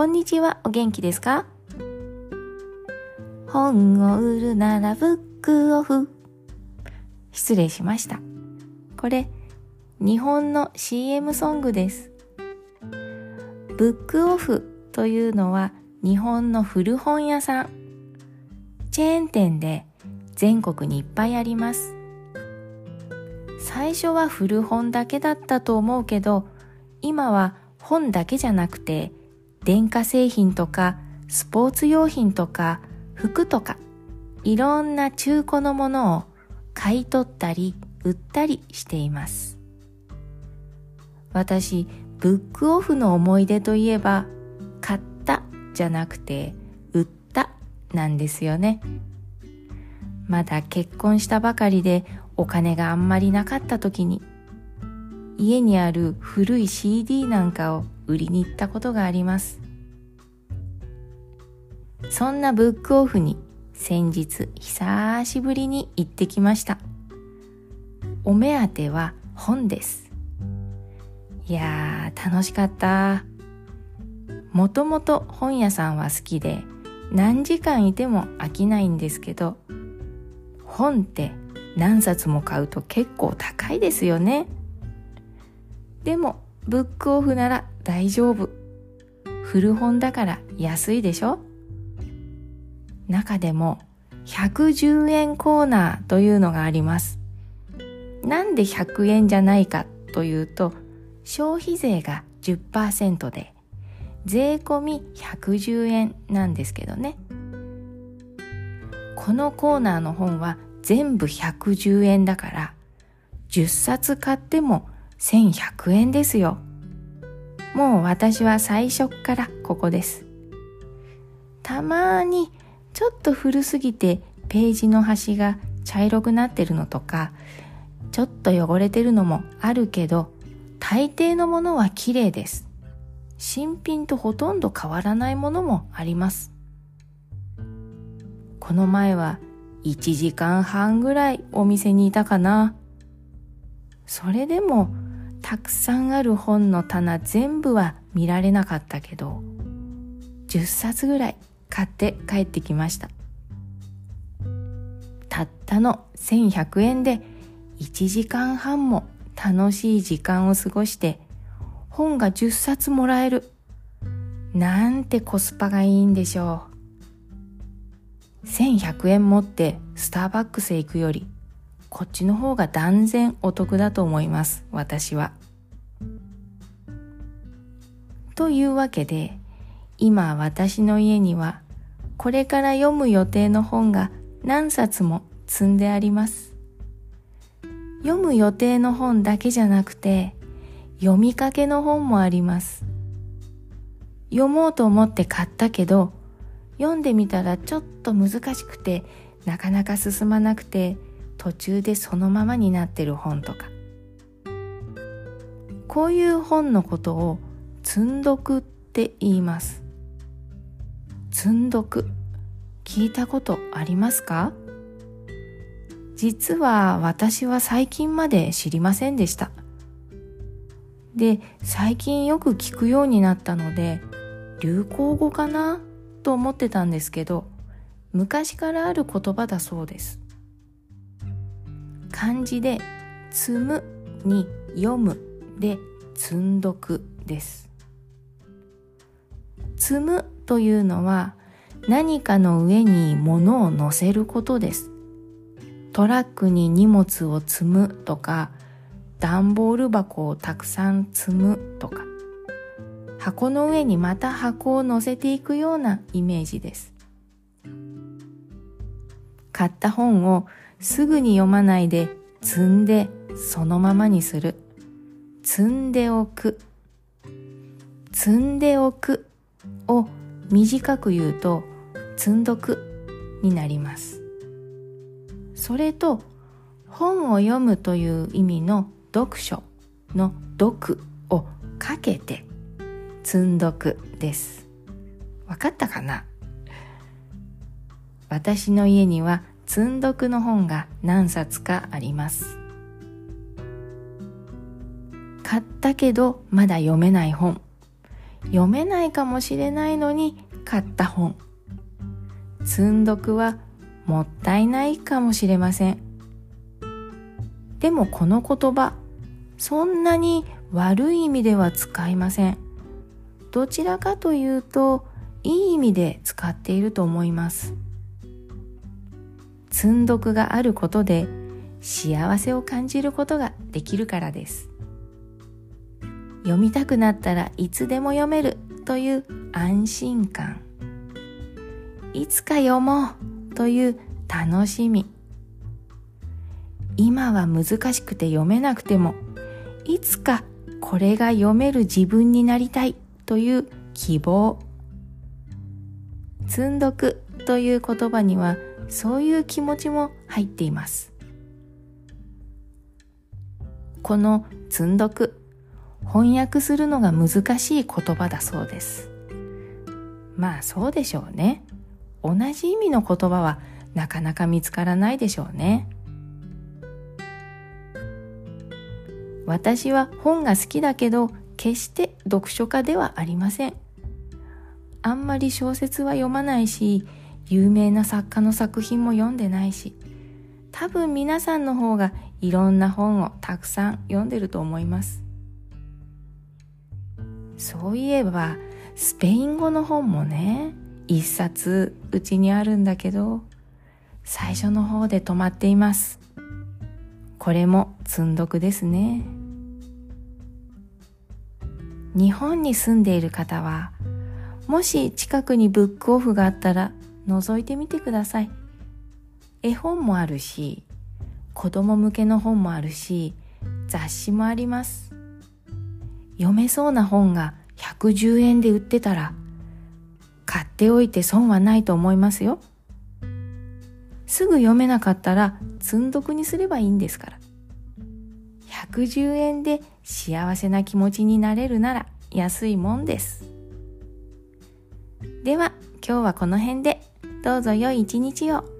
こんにちは、お元気ですか？本を売るならブックオフ。失礼しました。これ、日本の CM ソングです。ブックオフというのは日本の古本屋さん。チェーン店で全国にいっぱいあります。最初は古本だけだったと思うけど、今は本だけじゃなくて、電化製品とかスポーツ用品とか服とか、いろんな中古のものを買い取ったり売ったりしています。私、ブックオフの思い出といえば、買ったじゃなくて、売ったなんですよね。まだ結婚したばかりでお金があんまりなかった時に家にある古い CD なんかを売りに行ったことがあります。そんなブックオフに先日久しぶりに行ってきました。お目当ては本です。いやー楽しかった。もともと本屋さんは好きで何時間いても飽きないんですけど本って何冊も買うと結構高いですよね。でも、ブックオフなら大丈夫。古本だから安いでしょ？中でも110円コーナーというのがあります。なんで100円じゃないかというと、消費税が10%で、税込み110円なんですけどね。このコーナーの本は全部110円だから、10冊買っても1100円ですよ。もう私は最初からここです。たまにちょっと古すぎてページの端が茶色くなってるのとか、ちょっと汚れてるのもあるけど、大抵のものは綺麗です。新品とほとんど変わらないものもあります。この前は1時間半ぐらいお店にいたかな。それでもたくさんある本の棚全部は見られなかったけど、10冊ぐらい買って帰ってきました。たったの1100円で1時間半も楽しい時間を過ごして本が10冊もらえる。なんてコスパがいいんでしょう。1100円持ってスターバックスへ行くより、こっちの方が断然お得だと思います、私は。というわけで、今私の家には、これから読む予定の本が何冊も積んであります。読む予定の本だけじゃなくて、読みかけの本もあります。読もうと思って買ったけど、読んでみたらちょっと難しくてなかなか進まなくて途中でそのままになってる本とか。こういう本のことを積んどくって言います。積んどく。聞いたことありますか？実は私は最近まで知りませんでした。で最近よく聞くようになったので流行語かなと思ってたんですけど昔からある言葉だそうです。漢字で「積む」に「読む」で「積んどく」です。積むというのは何かの上に物を乗せることです。トラックに荷物を積むとか段ボール箱をたくさん積むとか。箱の上にまた箱を乗せていくようなイメージです。買った本をすぐに読まないで積んでそのままにする。積んでおく。積んでおくを短く言うと積んどくになります。それと本を読むという意味の読書の読をかけて積んどくです。わかったかな？私の家には積んどくの本が何冊かあります。買ったけどまだ読めない本。読めないかもしれないのに買った本積んどくはもったいないかもしれませんでもこの言葉そんなに悪い意味では使いませんどちらかというといい意味で使っていると思います積んどくがあることで幸せを感じることができるからです。読みたくなったらいつでも読めるという安心感。いつか読もうという楽しみ。今は難しくて読めなくてもいつかこれが読める自分になりたいという希望。積んどくという言葉にはそういう気持ちも入っています。この積んどく翻訳するのが難しい言葉だそうです。まあそうでしょうね。同じ意味の言葉はなかなか見つからないでしょうね。私は本が好きだけど決して読書家ではありません。あんまり小説は読まないし有名な作家の作品も読んでないし多分皆さんの方がいろんな本をたくさん読んでると思います。そういえばスペイン語の本もね一冊うちにあるんだけど最初の方で止まっています。これも積んどくですね。日本に住んでいる方はもし近くにブックオフがあったら覗いてみてください。絵本もあるし子供向けの本もあるし雑誌もあります。読めそうな本が110円で売ってたら買っておいて損はないと思いますよ。すぐ読めなかったら積んどくにすればいいんですから。110円で幸せな気持ちになれるなら安いもんです。では今日はこの辺で。どうぞ良い一日を。